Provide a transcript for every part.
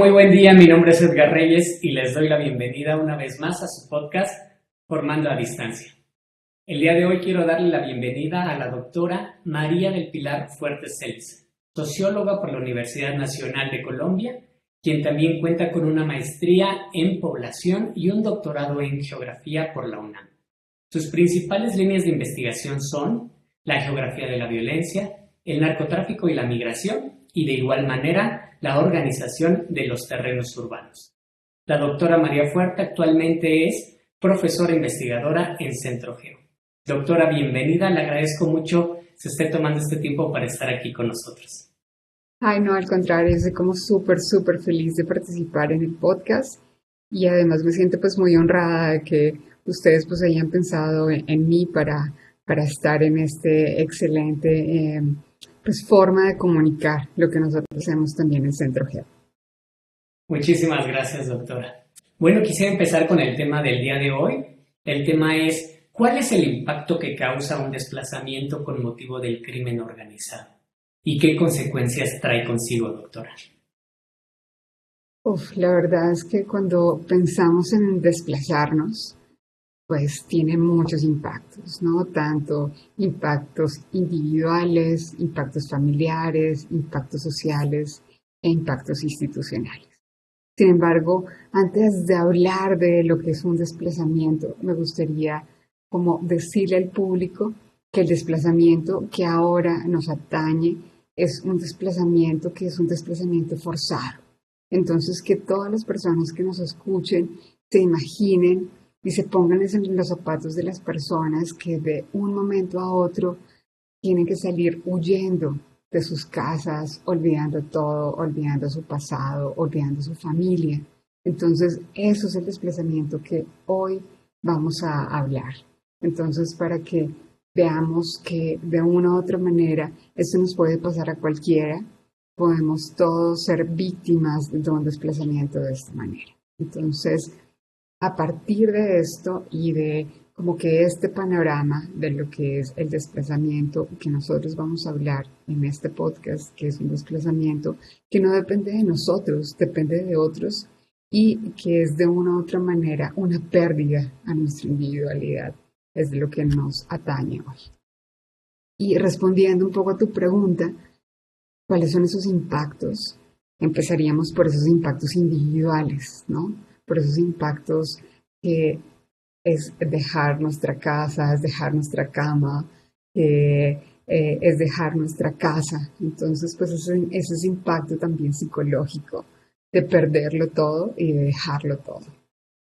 muy buen día. Mi nombre es Edgar Reyes y les doy la bienvenida una vez más a su podcast Formando a Distancia. El día de hoy quiero darle la bienvenida a la doctora María del Pilar Fuertes Celis, socióloga por la Universidad Nacional de Colombia, quien también cuenta con una maestría en población y un doctorado en geografía por la UNAM. Sus principales líneas de investigación son la geografía de la violencia, el narcotráfico y la migración, y de igual manera la organización de los terrenos urbanos. La doctora María Fuerte actualmente es profesora investigadora en Centro Geo. Doctora, bienvenida, le agradezco mucho se esté tomando este tiempo para estar aquí con nosotros. Ay, no, al contrario, estoy como súper, súper feliz de participar en el podcast y además me siento pues muy honrada de que ustedes pues hayan pensado en, mí para, para estar en este excelente eh, pues, forma de comunicar lo que nosotros hacemos también en Centro Geo. Muchísimas gracias, doctora. Bueno, quisiera empezar con el tema del día de hoy. El tema es, ¿cuál es el impacto que causa un desplazamiento con motivo del crimen organizado? ¿Y qué consecuencias trae consigo, doctora? Uf, la verdad es que cuando pensamos en desplazarnos, pues tiene muchos impactos, ¿no? Tanto impactos individuales, impactos familiares, impactos sociales e impactos institucionales. Sin embargo, antes de hablar de lo que es un desplazamiento, me gustaría como decirle al público que el desplazamiento que ahora nos atañe es un desplazamiento que es un desplazamiento forzado. Entonces, que todas las personas que nos escuchen se imaginen y se pongan en los zapatos de las personas que de un momento a otro tienen que salir huyendo de sus casas, olvidando todo, olvidando su pasado, olvidando su familia. Entonces, eso es el desplazamiento que hoy vamos a hablar. Entonces, para que veamos que de una u otra manera esto nos puede pasar a cualquiera, podemos todos ser víctimas de un desplazamiento de esta manera. Entonces, a partir de esto y de como que este panorama de lo que es el desplazamiento que nosotros vamos a hablar en este podcast, que es un desplazamiento que no depende de nosotros, depende de otros y que es de una u otra manera una pérdida a nuestra individualidad, es lo que nos atañe hoy. Y respondiendo un poco a tu pregunta, ¿cuáles son esos impactos? Empezaríamos por esos impactos individuales, ¿no? Por esos impactos que es dejar nuestra casa, es dejar nuestra cama, eh, es dejar nuestra casa. Entonces, pues ese, ese impacto también psicológico de perderlo todo y de dejarlo todo.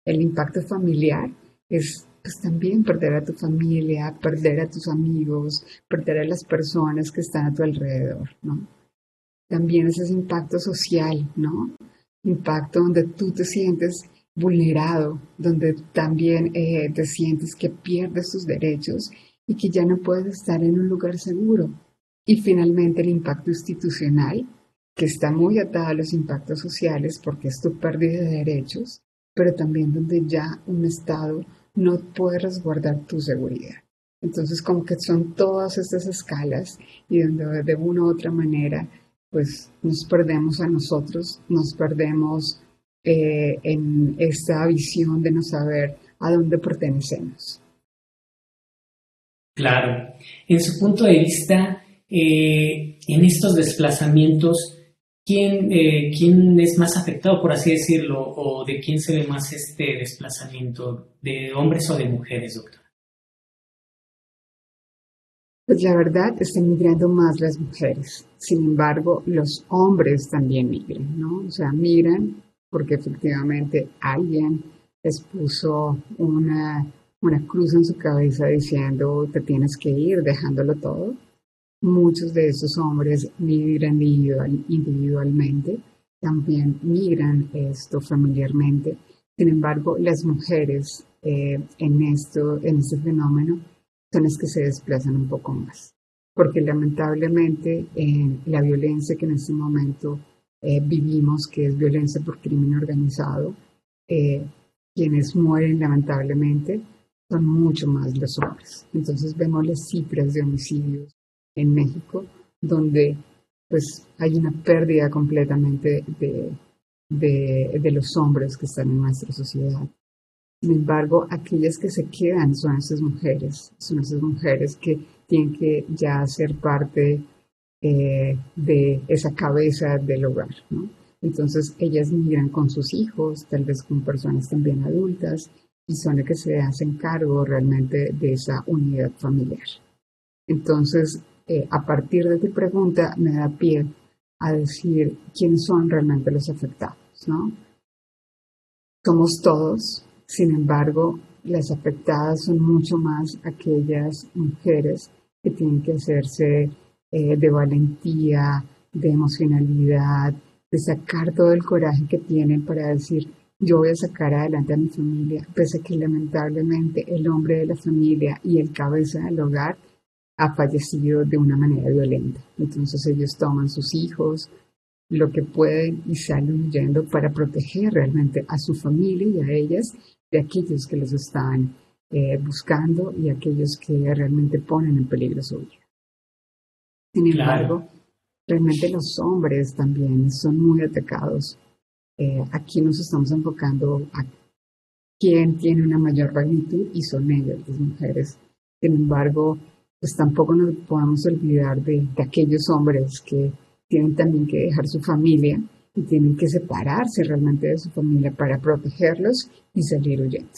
El impacto familiar es pues también perder a tu familia, perder a tus amigos, perder a las personas que están a tu alrededor, ¿no? También es ese impacto social, ¿no? Impacto donde tú te sientes vulnerado, donde también eh, te sientes que pierdes tus derechos y que ya no puedes estar en un lugar seguro. Y finalmente el impacto institucional, que está muy atado a los impactos sociales porque es tu pérdida de derechos, pero también donde ya un Estado no puede resguardar tu seguridad. Entonces, como que son todas estas escalas y donde de una u otra manera pues nos perdemos a nosotros, nos perdemos eh, en esta visión de no saber a dónde pertenecemos. Claro. En su punto de vista, eh, en estos desplazamientos, ¿quién, eh, ¿quién es más afectado, por así decirlo, o de quién se ve más este desplazamiento, de hombres o de mujeres, doctor? Pues la verdad están migrando más las mujeres. Sin embargo, los hombres también migran, ¿no? O sea, migran porque efectivamente alguien les puso una, una cruz en su cabeza diciendo te tienes que ir, dejándolo todo. Muchos de esos hombres migran individualmente, también migran esto familiarmente. Sin embargo, las mujeres eh, en, esto, en este fenómeno son las que se desplazan un poco más, porque lamentablemente en la violencia que en este momento eh, vivimos, que es violencia por crimen organizado, eh, quienes mueren lamentablemente son mucho más los hombres. Entonces vemos las cifras de homicidios en México, donde pues hay una pérdida completamente de, de, de los hombres que están en nuestra sociedad. Sin embargo, aquellas que se quedan son esas mujeres, son esas mujeres que tienen que ya ser parte eh, de esa cabeza del hogar. ¿no? Entonces, ellas migran con sus hijos, tal vez con personas también adultas, y son las que se hacen cargo realmente de esa unidad familiar. Entonces, eh, a partir de tu pregunta, me da pie a decir quiénes son realmente los afectados, ¿no? Somos todos, sin embargo, las afectadas son mucho más aquellas mujeres que tienen que hacerse eh, de valentía, de emocionalidad, de sacar todo el coraje que tienen para decir, yo voy a sacar adelante a mi familia, pese a que lamentablemente el hombre de la familia y el cabeza del hogar ha fallecido de una manera violenta. Entonces ellos toman sus hijos, lo que pueden y salen huyendo para proteger realmente a su familia y a ellas de aquellos que los están eh, buscando y aquellos que realmente ponen en peligro su vida. Sin embargo, realmente los hombres también son muy atacados. Eh, aquí nos estamos enfocando a quién tiene una mayor magnitud y son ellas, las mujeres. Sin embargo, pues tampoco nos podemos olvidar de, de aquellos hombres que tienen también que dejar su familia y tienen que separarse realmente de su familia para protegerlos y salir huyendo.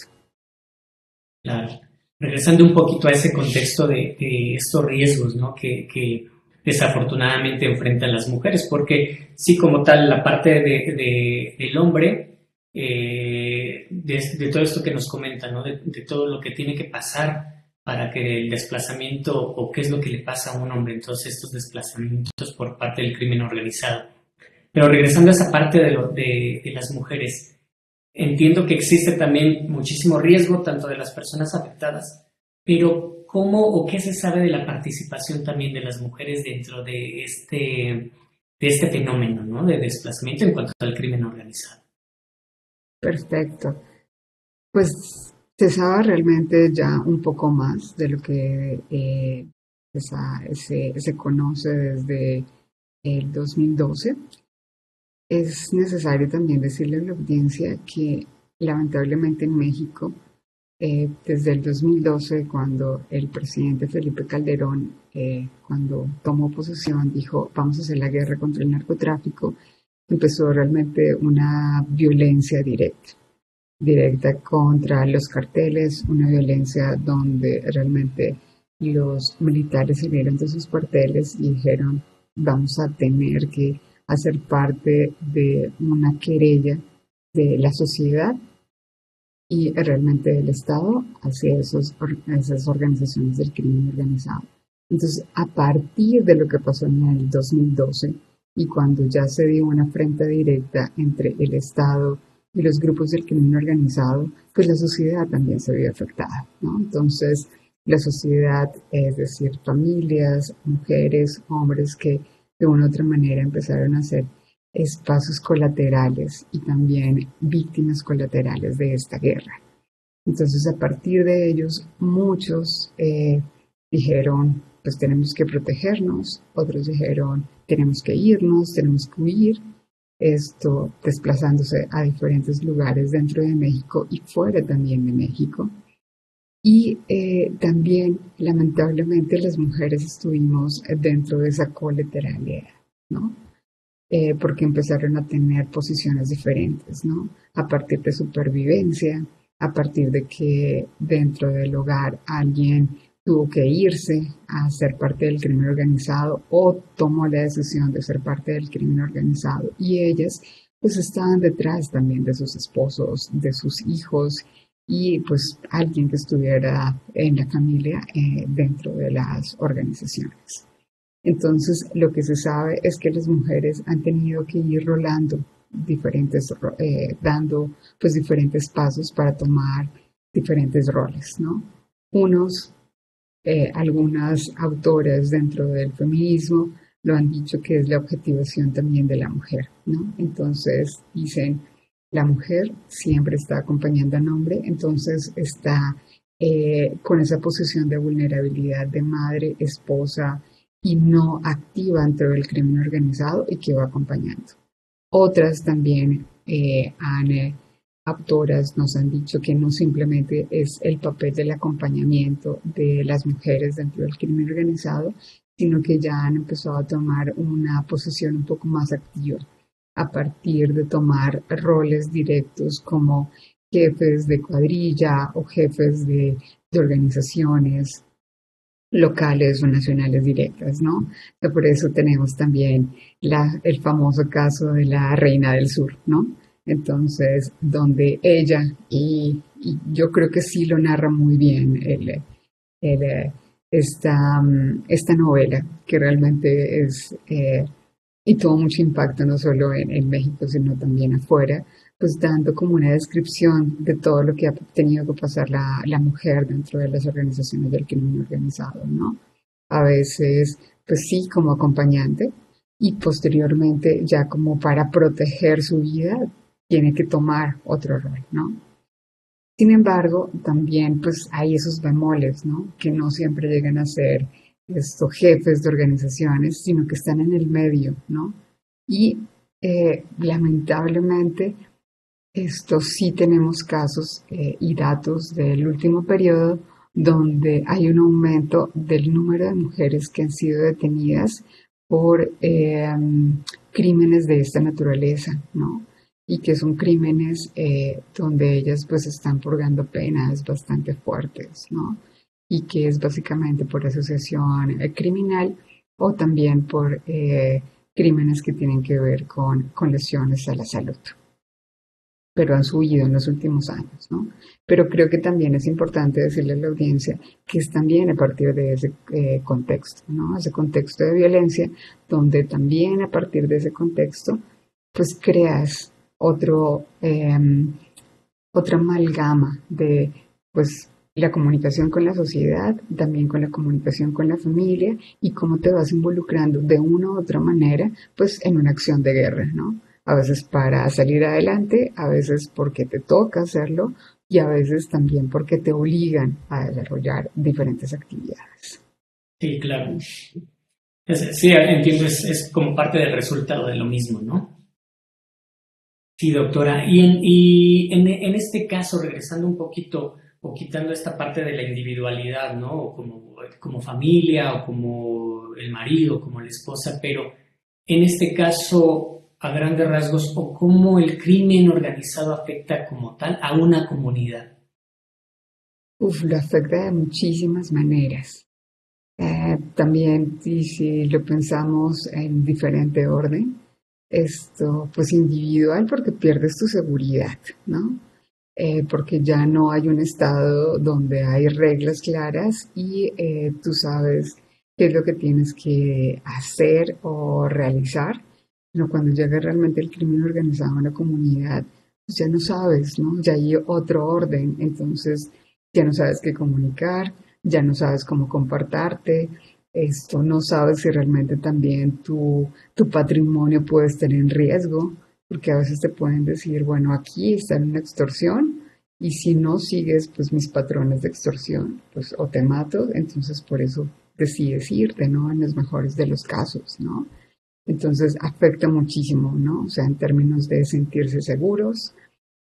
Claro. Regresando un poquito a ese contexto de, estos riesgos ¿no? que, desafortunadamente enfrentan las mujeres, porque sí, como tal, la parte de, del hombre, eh, de, todo esto que nos comenta, ¿no? de, todo lo que tiene que pasar para que el desplazamiento o qué es lo que le pasa a un hombre en todos estos desplazamientos por parte del crimen organizado. Pero regresando a esa parte de, lo, de, las mujeres, entiendo que existe también muchísimo riesgo tanto de las personas afectadas, pero ¿cómo o qué se sabe de la participación también de las mujeres dentro de este, de este fenómeno ¿no? de desplazamiento en cuanto al crimen organizado? Perfecto. Pues se sabe realmente ya un poco más de lo que eh, se, conoce desde el 2012. Es necesario también decirle a la audiencia que lamentablemente en México, eh, desde el 2012, cuando el presidente Felipe Calderón, eh, cuando tomó posesión, dijo, vamos a hacer la guerra contra el narcotráfico, empezó realmente una violencia directa directa contra los carteles, una violencia donde realmente los militares salieron de sus cuarteles y dijeron vamos a tener que hacer parte de una querella de la sociedad y realmente del Estado hacia esos, esas organizaciones del crimen organizado. Entonces, a partir de lo que pasó en el 2012 y cuando ya se dio una frente directa entre el Estado y los grupos del crimen organizado, pues la sociedad también se vio afectada, ¿no? Entonces, la sociedad, es decir, familias, mujeres, hombres que de una u otra manera empezaron a ser espacios colaterales y también víctimas colaterales de esta guerra. Entonces, a partir de ellos, muchos eh, dijeron, pues tenemos que protegernos, otros dijeron, tenemos que irnos, tenemos que huir, esto desplazándose a diferentes lugares dentro de México y fuera también de México. Y eh, también, lamentablemente, las mujeres estuvimos dentro de esa colateralidad, ¿no? Eh, porque empezaron a tener posiciones diferentes, ¿no? A partir de supervivencia, a partir de que dentro del hogar alguien tuvo que irse a ser parte del crimen organizado o tomó la decisión de ser parte del crimen organizado y ellas pues estaban detrás también de sus esposos, de sus hijos y pues alguien que estuviera en la familia eh, dentro de las organizaciones. Entonces lo que se sabe es que las mujeres han tenido que ir rolando diferentes, eh, dando pues diferentes pasos para tomar diferentes roles, ¿no? Unos eh, algunas autoras dentro del feminismo lo han dicho que es la objetivación también de la mujer, ¿no? Entonces dicen, la mujer siempre está acompañando al hombre, entonces está eh, con esa posición de vulnerabilidad de madre, esposa y no activa dentro del crimen organizado y que va acompañando. Otras también eh, han, autoras nos han dicho que no simplemente es el papel del acompañamiento de las mujeres dentro del crimen organizado, sino que ya han empezado a tomar una posición un poco más activa a partir de tomar roles directos como jefes de cuadrilla o jefes de, organizaciones locales o nacionales directas, ¿no? por eso tenemos también la, el famoso caso de la Reina del Sur, ¿no? Entonces, donde ella, y, yo creo que sí lo narra muy bien el, esta, esta novela, que realmente es, eh, y tuvo mucho impacto no solo en, México, sino también afuera, pues dando como una descripción de todo lo que ha tenido que pasar la, la mujer dentro de las organizaciones del crimen organizado, ¿no? A veces, pues sí, como acompañante, y posteriormente ya como para proteger su vida tiene que tomar otro rol, ¿no? Sin embargo, también pues hay esos bemoles, ¿no? Que no siempre llegan a ser estos jefes de organizaciones, sino que están en el medio, ¿no? Y eh, lamentablemente, esto sí tenemos casos eh, y datos del último periodo donde hay un aumento del número de mujeres que han sido detenidas por eh, crímenes de esta naturaleza, ¿no? Y que son crímenes eh, donde ellas pues están purgando penas bastante fuertes, ¿no? Y que es básicamente por asociación eh, criminal o también por eh, crímenes que tienen que ver con, con lesiones a la salud pero han subido en los últimos años, ¿no? Pero creo que también es importante decirle a la audiencia que es también a partir de ese contexto, ¿no? Ese contexto de violencia, donde también a partir de ese contexto, pues creas otro, em, otra amalgama de pues la comunicación con la sociedad, también con la comunicación con la familia y cómo te vas involucrando de una u otra manera pues en una acción de guerra, ¿no? A veces para salir adelante, a veces porque te toca hacerlo y a veces también porque te obligan a desarrollar diferentes actividades. Sí, claro. sí, entiendo, es, es como parte del resultado de lo mismo, ¿no? Sí, doctora. Y en, y en, este caso, regresando un poquito o quitando esta parte de la individualidad, ¿no? como, como familia o como el marido, como la esposa, pero en este caso, a grandes rasgos, o cómo el crimen organizado afecta como tal a una comunidad. Uf, lo afecta de muchísimas maneras. Eh, también, si lo pensamos en diferente orden, esto, pues individual porque pierdes tu seguridad, ¿no? Eh, porque ya no hay un estado donde hay reglas claras y eh, tú sabes qué es lo que tienes que hacer o realizar. No, cuando llega realmente el crimen organizado en la comunidad, pues ya no sabes, ¿no? Ya hay otro orden, entonces ya no sabes qué comunicar, ya no sabes cómo comportarte, esto no sabes si realmente también tu, tu patrimonio puede estar en riesgo, porque a veces te pueden decir, bueno, aquí está en una extorsión y si no sigues pues mis patrones de extorsión, pues o te mato, entonces por eso decides irte, ¿no? En los mejores de los casos, ¿no? Entonces afecta muchísimo, ¿no? O sea, en términos de sentirse seguros,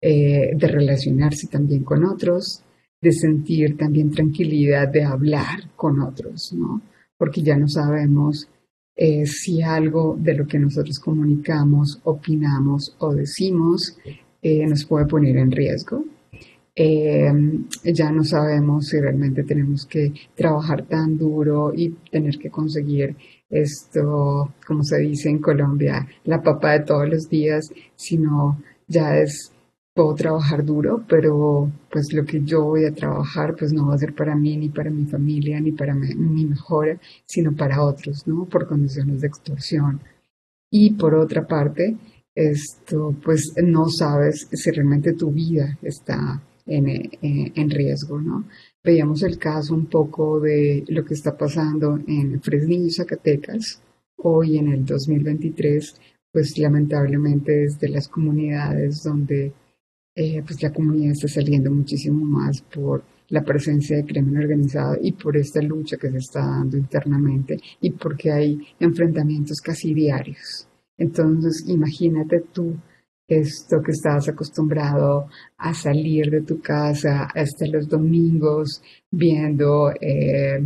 eh, de relacionarse también con otros, de sentir también tranquilidad de hablar con otros, ¿no? Porque ya no sabemos eh, si algo de lo que nosotros comunicamos, opinamos o decimos eh, nos puede poner en riesgo. Eh, ya no sabemos si realmente tenemos que trabajar tan duro y tener que conseguir esto, como se dice en Colombia, la papa de todos los días, sino ya es puedo trabajar duro, pero pues lo que yo voy a trabajar pues no va a ser para mí, ni para mi familia, ni para mi, mejora, sino para otros, ¿no? Por condiciones de extorsión. Y por otra parte, esto pues no sabes si realmente tu vida está en, en, riesgo, ¿no? Veíamos el caso un poco de lo que está pasando en Fresnillo, Zacatecas, hoy en el 2023, pues lamentablemente es de las comunidades donde eh, pues la comunidad está saliendo muchísimo más por la presencia de crimen organizado y por esta lucha que se está dando internamente y porque hay enfrentamientos casi diarios. Entonces, imagínate tú esto que estabas acostumbrado a salir de tu casa hasta los domingos viendo eh,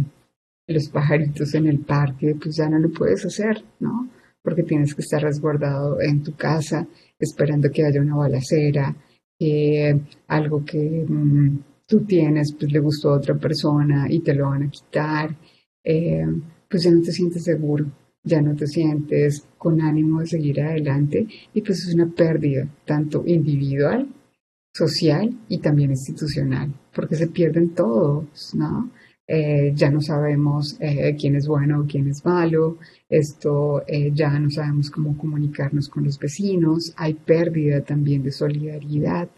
los pajaritos en el parque, pues ya no lo puedes hacer, ¿no? Porque tienes que estar resguardado en tu casa esperando que haya una balacera, que algo que mm, tú tienes pues le gustó a otra persona y te lo van a quitar, eh, pues ya no te sientes seguro ya no te sientes con ánimo de seguir adelante y pues es una pérdida tanto individual, social y también institucional, porque se pierden todos, ¿no? Eh, ya no sabemos eh, quién es bueno o quién es malo, esto eh, ya no sabemos cómo comunicarnos con los vecinos, hay pérdida también de solidaridad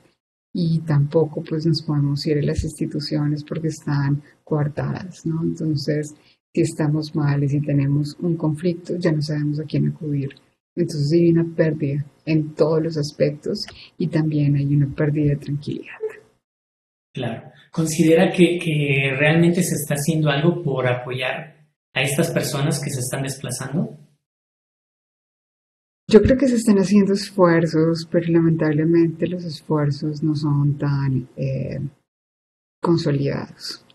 y tampoco pues nos podemos ir a las instituciones porque están coartadas, ¿no? Entonces, si estamos mal y tenemos un conflicto, ya no sabemos a quién acudir. Entonces hay una pérdida en todos los aspectos y también hay una pérdida de tranquilidad. Claro. ¿Considera que, realmente se está haciendo algo por apoyar a estas personas que se están desplazando? Yo creo que se están haciendo esfuerzos, pero lamentablemente los esfuerzos no son tan eh, consolidados.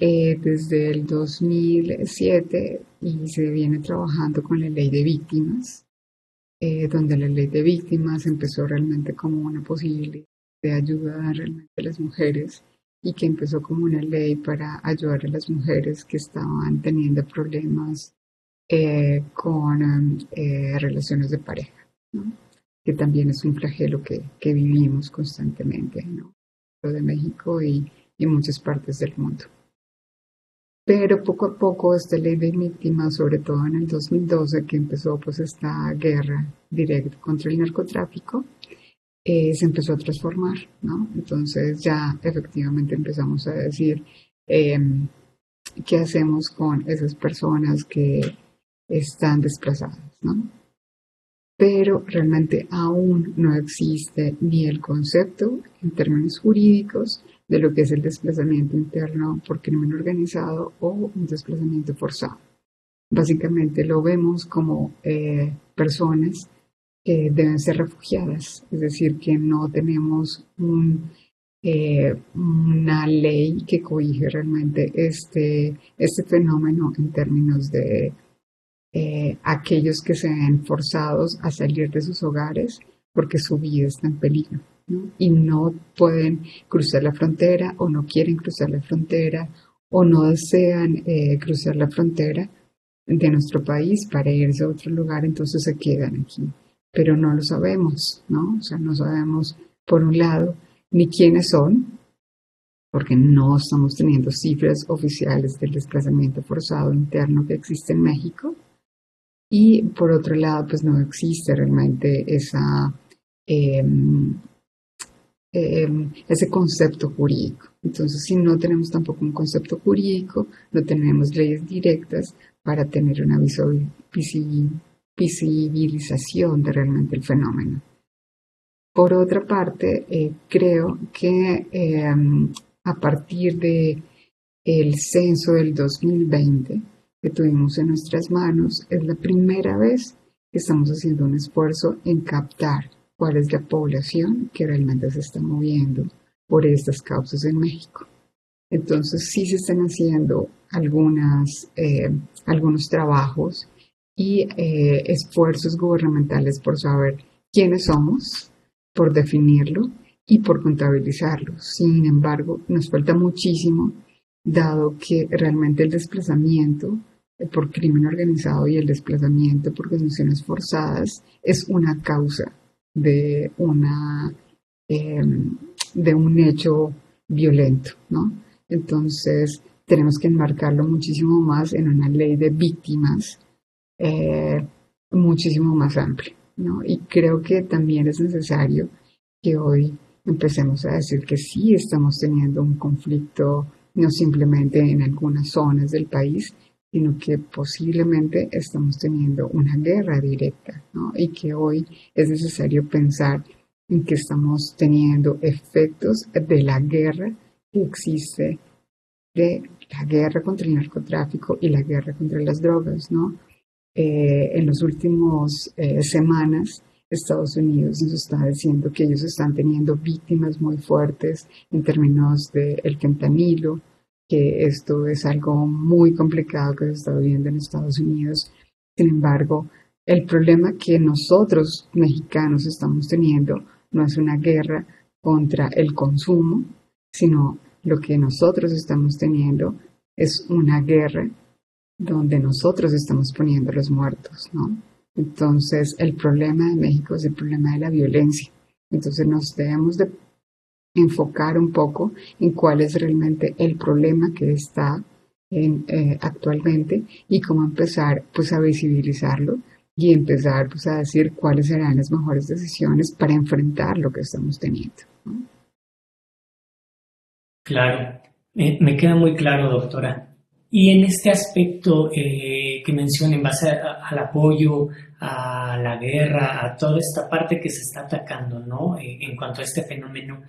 Eh, desde el 2007 y se viene trabajando con la ley de víctimas, eh, donde la ley de víctimas empezó realmente como una posibilidad de ayudar realmente a las mujeres y que empezó como una ley para ayudar a las mujeres que estaban teniendo problemas eh, con relaciones de pareja, que también es un flagelo que, que vivimos constantemente ¿no? de México y, y muchas partes del mundo pero poco a poco esta ley de víctimas, sobre todo en el 2012 que empezó pues esta guerra directa contra el narcotráfico, eh, se empezó a transformar, ¿no? Entonces ya efectivamente empezamos a decir em, qué hacemos con esas personas que están desplazadas, ¿no? Pero realmente aún no existe ni el concepto en términos jurídicos de lo que es el desplazamiento interno por crimen organizado o un desplazamiento forzado. Básicamente lo vemos como eh, personas deben ser refugiadas, es decir, que no tenemos eh, una ley que cobije realmente este, este fenómeno en términos de eh, aquellos que se ven forzados a salir de sus hogares porque su vida está en peligro y no pueden cruzar la frontera o no quieren cruzar la frontera o no desean eh, cruzar la frontera de nuestro país para irse a otro lugar, entonces se quedan aquí. Pero no lo sabemos, ¿no? O sea, no sabemos, por un lado, ni quiénes son, porque no estamos teniendo cifras oficiales del desplazamiento forzado interno que existe en México. Y por otro lado, pues no existe realmente esa em, Em, ese concepto jurídico. Entonces, si no tenemos tampoco un concepto jurídico, no tenemos leyes directas para tener una visibilización de realmente el fenómeno. Por otra parte, eh, creo que em, a partir de el censo del 2020 que tuvimos en nuestras manos, es la primera vez que estamos haciendo un esfuerzo en captar cuál es la población que realmente se está moviendo por estas causas en México. Entonces sí se están haciendo algunas, eh, algunos trabajos y eh, esfuerzos gubernamentales por saber quiénes somos, por definirlo y por contabilizarlo. Sin embargo, nos falta muchísimo, dado que realmente el desplazamiento por crimen organizado y el desplazamiento por condiciones forzadas es una causa de, una, em, de un hecho violento, ¿no? Entonces, tenemos que enmarcarlo muchísimo más en una ley de víctimas eh, muchísimo más amplia, ¿no? Y creo que también es necesario que hoy empecemos a decir que sí estamos teniendo un conflicto no simplemente en algunas zonas del país, sino que posiblemente estamos teniendo una guerra directa, ¿no? Y que hoy es necesario pensar en que estamos teniendo efectos de la guerra que existe, de la guerra contra el narcotráfico y la guerra contra las drogas, ¿no? Eh, en las últimas eh, semanas Estados Unidos nos está diciendo que ellos están teniendo víctimas muy fuertes en términos del el fentanilo, que esto es algo muy complicado que se está viviendo en Estados Unidos. Sin embargo, el problema que nosotros mexicanos estamos teniendo no es una guerra contra el consumo, sino lo que nosotros estamos teniendo es una guerra donde nosotros estamos poniendo los muertos, ¿no? Entonces, el problema de México es el problema de la violencia. Entonces, nos debemos de enfocar un poco en cuál es realmente el problema que está eh, actualmente y cómo empezar pues a visibilizarlo y empezar pues a decir cuáles serán las mejores decisiones para enfrentar lo que estamos teniendo. Claro, me queda muy claro, doctora. Y en este aspecto eh, que mencioné, en base al apoyo, a la guerra, a toda esta parte que se está atacando, ¿no? Eh, en cuanto a este fenómeno,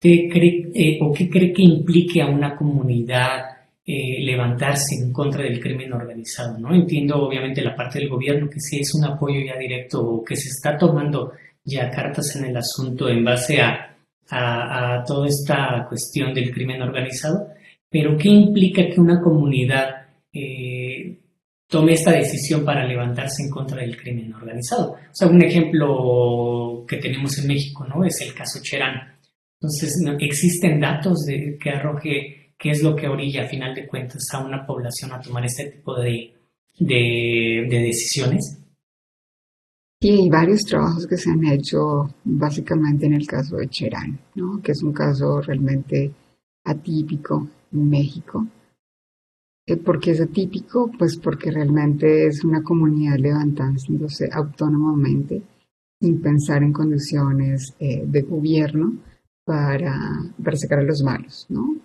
¿qué cree, eh, o qué cree que implique a una comunidad levantarse en contra del crimen organizado, ¿no? Entiendo obviamente la parte del gobierno que sí es un apoyo ya directo o que se está tomando ya cartas en el asunto en base a, a, a toda esta cuestión del crimen organizado, pero ¿qué implica que una comunidad eh, tome esta decisión para levantarse en contra del crimen organizado? O sea, un ejemplo que tenemos en México, ¿no? Es el caso Cherán. Entonces, ¿existen datos de, que arroje qué es lo que orilla, a final de cuentas, a una población a tomar este tipo de, de, de decisiones? Hay varios trabajos que se han hecho básicamente en el caso de Cherán, ¿no? que es un caso realmente atípico México. Eh, ¿Por qué es atípico? Pues porque realmente es una comunidad levantándose autónomamente sin pensar en condiciones eh, de gobierno para, para, sacar a los malos. ¿no?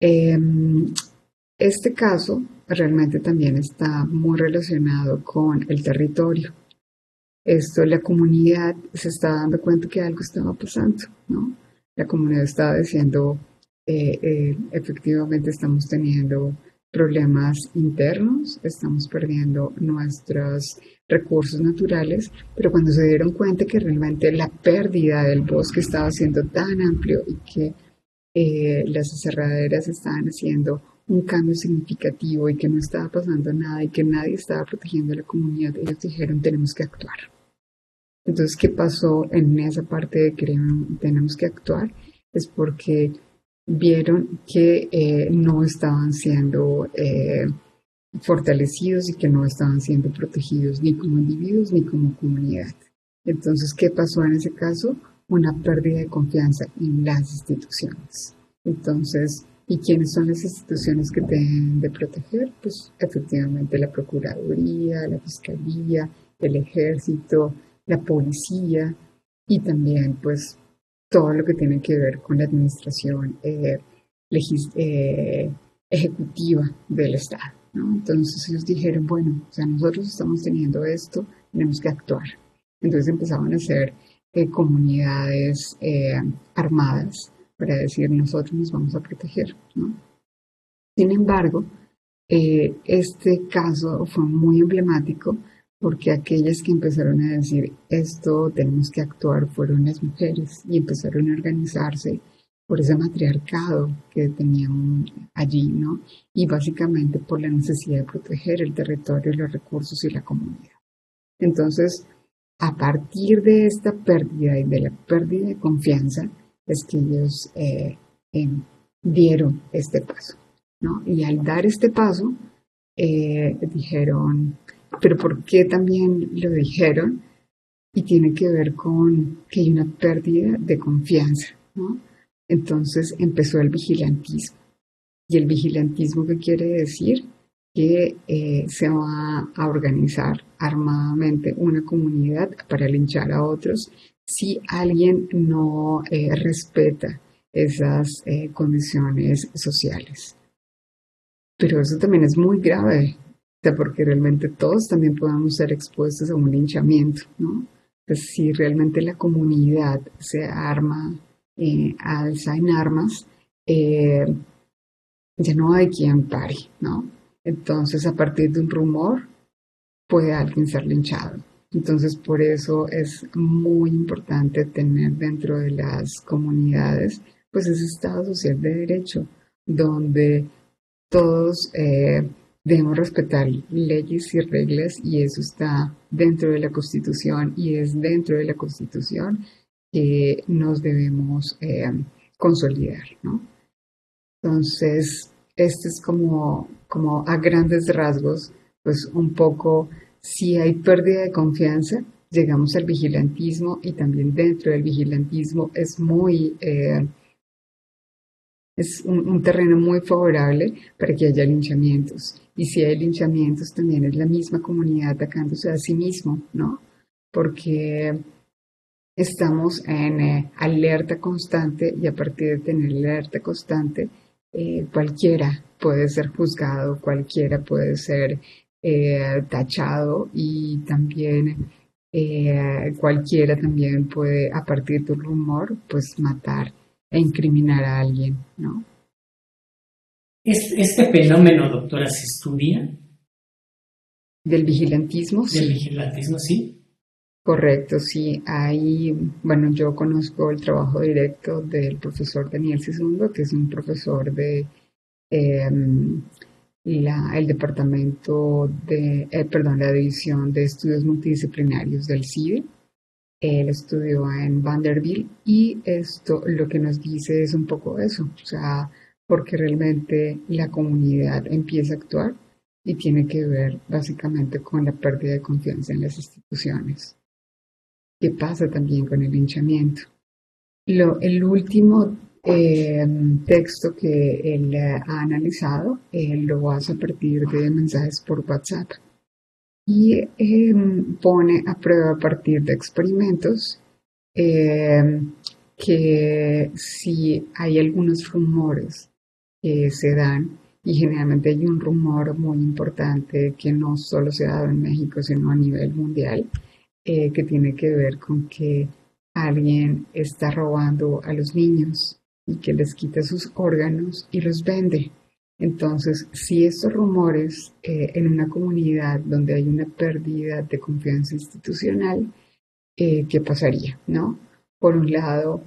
Em, este caso realmente también está muy relacionado con el territorio. Esto, la comunidad se está dando cuenta que algo estaba pasando, ¿no? La comunidad estaba diciendo, eh, eh, efectivamente estamos teniendo problemas internos, estamos perdiendo nuestros recursos naturales, pero cuando se dieron cuenta que realmente la pérdida del bosque estaba siendo tan amplio y que eh, las aserraderas estaban haciendo un cambio significativo y que no estaba pasando nada y que nadie estaba protegiendo a la comunidad, ellos dijeron tenemos que actuar. Entonces, ¿qué pasó en esa parte de que tenemos que actuar? Es porque vieron que eh, no estaban siendo eh, fortalecidos y que no estaban siendo protegidos ni como individuos ni como comunidad. Entonces, ¿qué pasó en ese caso? Una pérdida de confianza en las instituciones. Entonces, ¿y quiénes son las instituciones que deben de proteger? Pues efectivamente la Procuraduría, la Fiscalía, el Ejército, la Policía y también pues todo lo que tiene que ver con la administración eh, eh, ejecutiva del Estado. Entonces ellos dijeron, bueno, o sea, nosotros estamos teniendo esto, tenemos que actuar. Entonces empezaban a hacer eh, comunidades armadas para decir, nosotros nos vamos a proteger. Sin embargo, este caso fue muy emblemático porque aquellas que empezaron a decir esto tenemos que actuar fueron las mujeres y empezaron a organizarse por ese matriarcado que tenían allí, ¿no? Y básicamente por la necesidad de proteger el territorio, los recursos y la comunidad. Entonces, a partir de esta pérdida y de la pérdida de confianza, es que ellos eh, em, dieron este paso, ¿no? Y al dar este paso, eh, dijeron, pero ¿por qué también lo dijeron? Y tiene que ver con que hay una pérdida de confianza, ¿no? Entonces empezó el vigilantismo. ¿Y el vigilantismo qué quiere decir? Que eh, se va a organizar armadamente una comunidad para linchar a otros si alguien no eh, respeta esas eh, condiciones sociales. Pero eso también es muy grave, porque realmente todos también podamos ser expuestos a un linchamiento, ¿no? Pues si realmente la comunidad se arma, eh, alza en armas, eh, ya no hay quien pare, ¿no? Entonces, a partir de un rumor, puede alguien ser linchado. Entonces, por eso es muy importante tener dentro de las comunidades, pues ese Estado social de derecho, donde todos eh, debemos respetar leyes y reglas y eso está dentro de la Constitución y es dentro de la Constitución que nos debemos eh, consolidar, ¿no? Entonces, este es como, como a grandes rasgos, pues un poco, si hay pérdida de confianza, llegamos al vigilantismo y también dentro del vigilantismo es muy, eh, es un, terreno muy favorable para que haya linchamientos. Y si hay linchamientos, también es la misma comunidad atacándose a sí mismo, ¿no? Porque estamos en eh, alerta constante y a partir de tener alerta constante, eh, cualquiera puede ser juzgado, cualquiera puede ser eh, tachado y también cualquiera también puede, a partir de un rumor, pues matar e incriminar a alguien, ¿no? ¿Este fenómeno, doctora, se estudia? ¿Del vigilantismo? Del vigilantismo, sí. Correcto, sí. Ahí, bueno, yo conozco el trabajo directo del profesor Daniel Sisundo, que es un profesor de em, la, el departamento de, eh, perdón, la división de estudios multidisciplinarios del CIDE. Él estudió en Vanderbilt y esto lo que nos dice es un poco eso, o sea, porque realmente la comunidad empieza a actuar y tiene que ver básicamente con la pérdida de confianza en las instituciones. ¿Qué pasa también con el linchamiento? Lo, el último eh, texto que él ha analizado lo hace a partir de mensajes por WhatsApp y em, pone a prueba a partir de experimentos em, que si hay algunos rumores que se dan, y generalmente hay un rumor muy importante que no solo se ha dado en México, sino a nivel mundial, eh, que tiene que ver con que alguien está robando a los niños y que les quita sus órganos y los vende. Entonces, si estos rumores eh, en una comunidad donde hay una pérdida de confianza institucional, eh, ¿qué pasaría? ¿No? Por un lado,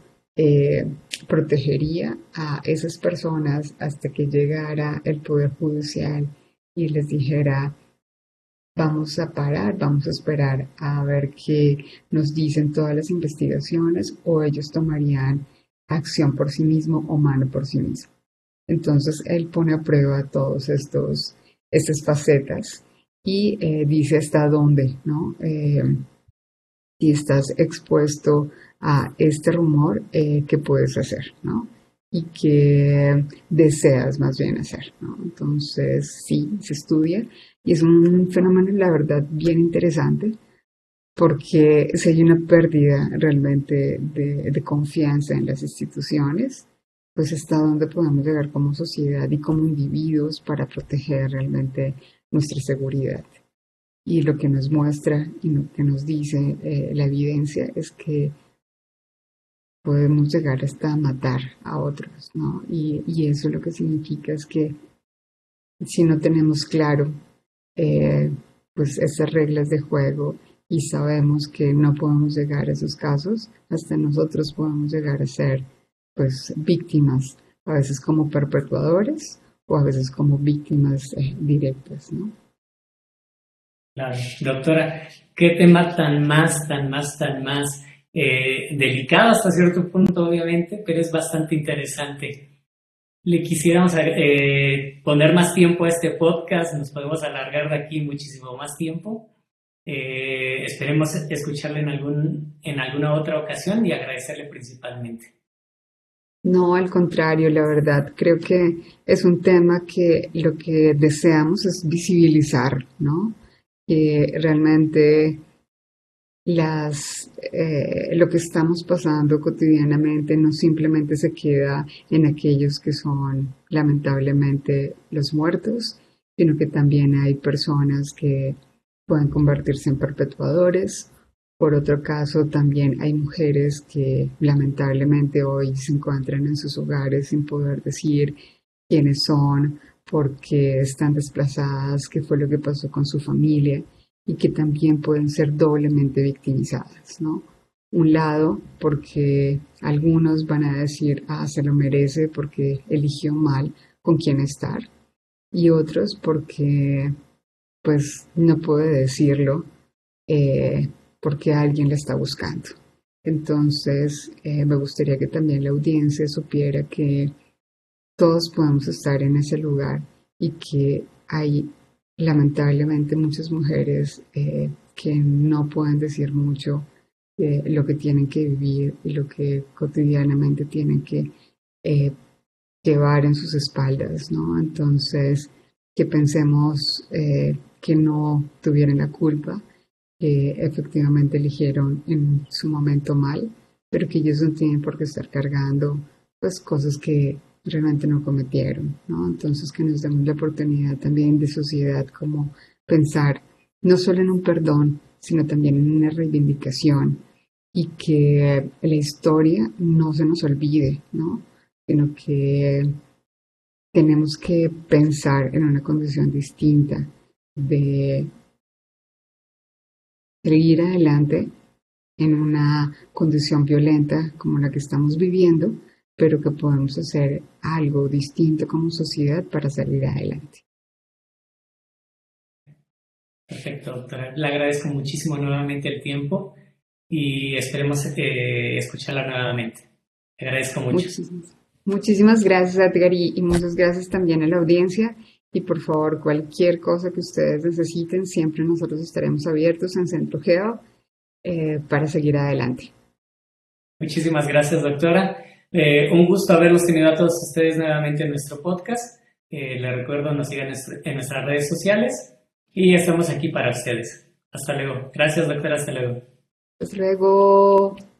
protegería a esas personas hasta que llegara el Poder Judicial y les dijera, Vamos a parar, vamos a esperar a ver qué nos dicen todas las investigaciones o ellos tomarían acción por sí mismo o mano por sí mismo. Entonces él pone a prueba todos estos estas facetas y eh, dice hasta dónde, ¿no? Eh, si estás expuesto a este rumor, eh, ¿qué puedes hacer, ¿no? Y qué deseas más bien hacer, ¿no? Entonces, sí, se estudia, y es un fenómeno, la verdad, bien interesante, porque si hay una pérdida realmente de, confianza en las instituciones, pues hasta dónde podemos llegar como sociedad y como individuos para proteger realmente nuestra seguridad. Y lo que nos muestra y lo que nos dice eh, la evidencia es que podemos llegar hasta matar a otros, ¿no? Y, y eso lo que significa es que si no tenemos claro eh, pues esas reglas de juego y sabemos que no podemos llegar a esos casos, hasta nosotros podemos llegar a ser pues víctimas, a veces como perpetuadores o a veces como víctimas eh, directas, ¿no? Claro, doctora, qué tema tan más, tan más, tan más eh, delicado hasta cierto punto, obviamente, pero es bastante interesante le quisiéramos eh, poner más tiempo a este podcast, nos podemos alargar de aquí muchísimo más tiempo. Eh, esperemos escucharle en, algún, en alguna otra ocasión y agradecerle principalmente. No, al contrario, la verdad, creo que es un tema que lo que deseamos es visibilizar, ¿no? Que realmente las, eh, lo que estamos pasando cotidianamente no simplemente se queda en aquellos que son lamentablemente los muertos, sino que también hay personas que pueden convertirse en perpetuadores. Por otro caso, también hay mujeres que lamentablemente hoy se encuentran en sus hogares sin poder decir quiénes son, porque están desplazadas, qué fue lo que pasó con su familia y que también pueden ser doblemente victimizadas, ¿no? Un lado porque algunos van a decir, ah, se lo merece porque eligió mal con quién estar, y otros porque pues no puede decirlo eh, porque alguien la está buscando. Entonces, eh, me gustaría que también la audiencia supiera que todos podemos estar en ese lugar y que hay lamentablemente muchas mujeres eh, que no pueden decir mucho de lo que tienen que vivir y lo que cotidianamente tienen que eh, llevar en sus espaldas, ¿no? Entonces, que pensemos eh, que no tuvieran la culpa, que efectivamente eligieron en su momento mal, pero que ellos no tienen por qué estar cargando pues cosas que realmente no cometieron, ¿no? Entonces que nos demos la oportunidad también de sociedad como pensar no solo en un perdón, sino también en una reivindicación y que la historia no se nos olvide, ¿no? Sino que tenemos que pensar en una condición distinta de seguir adelante en una condición violenta como la que estamos viviendo, pero que podemos hacer algo distinto como sociedad para salir adelante. Perfecto, doctora. Le agradezco muchísimo nuevamente el tiempo y esperemos eh, escucharla nuevamente. Le agradezco mucho. Muchísimas, gracias, Edgar, y, muchas gracias también a la audiencia. Y por favor, cualquier cosa que ustedes necesiten, siempre nosotros estaremos abiertos en Centro Geo eh, para seguir adelante. Muchísimas gracias, doctora. Eh, un gusto haberlos tenido a todos ustedes nuevamente en nuestro podcast. Eh, les recuerdo, nos sigan en nuestras redes sociales y estamos aquí para ustedes. Hasta luego. Gracias, doctora. Hasta luego. Hasta luego.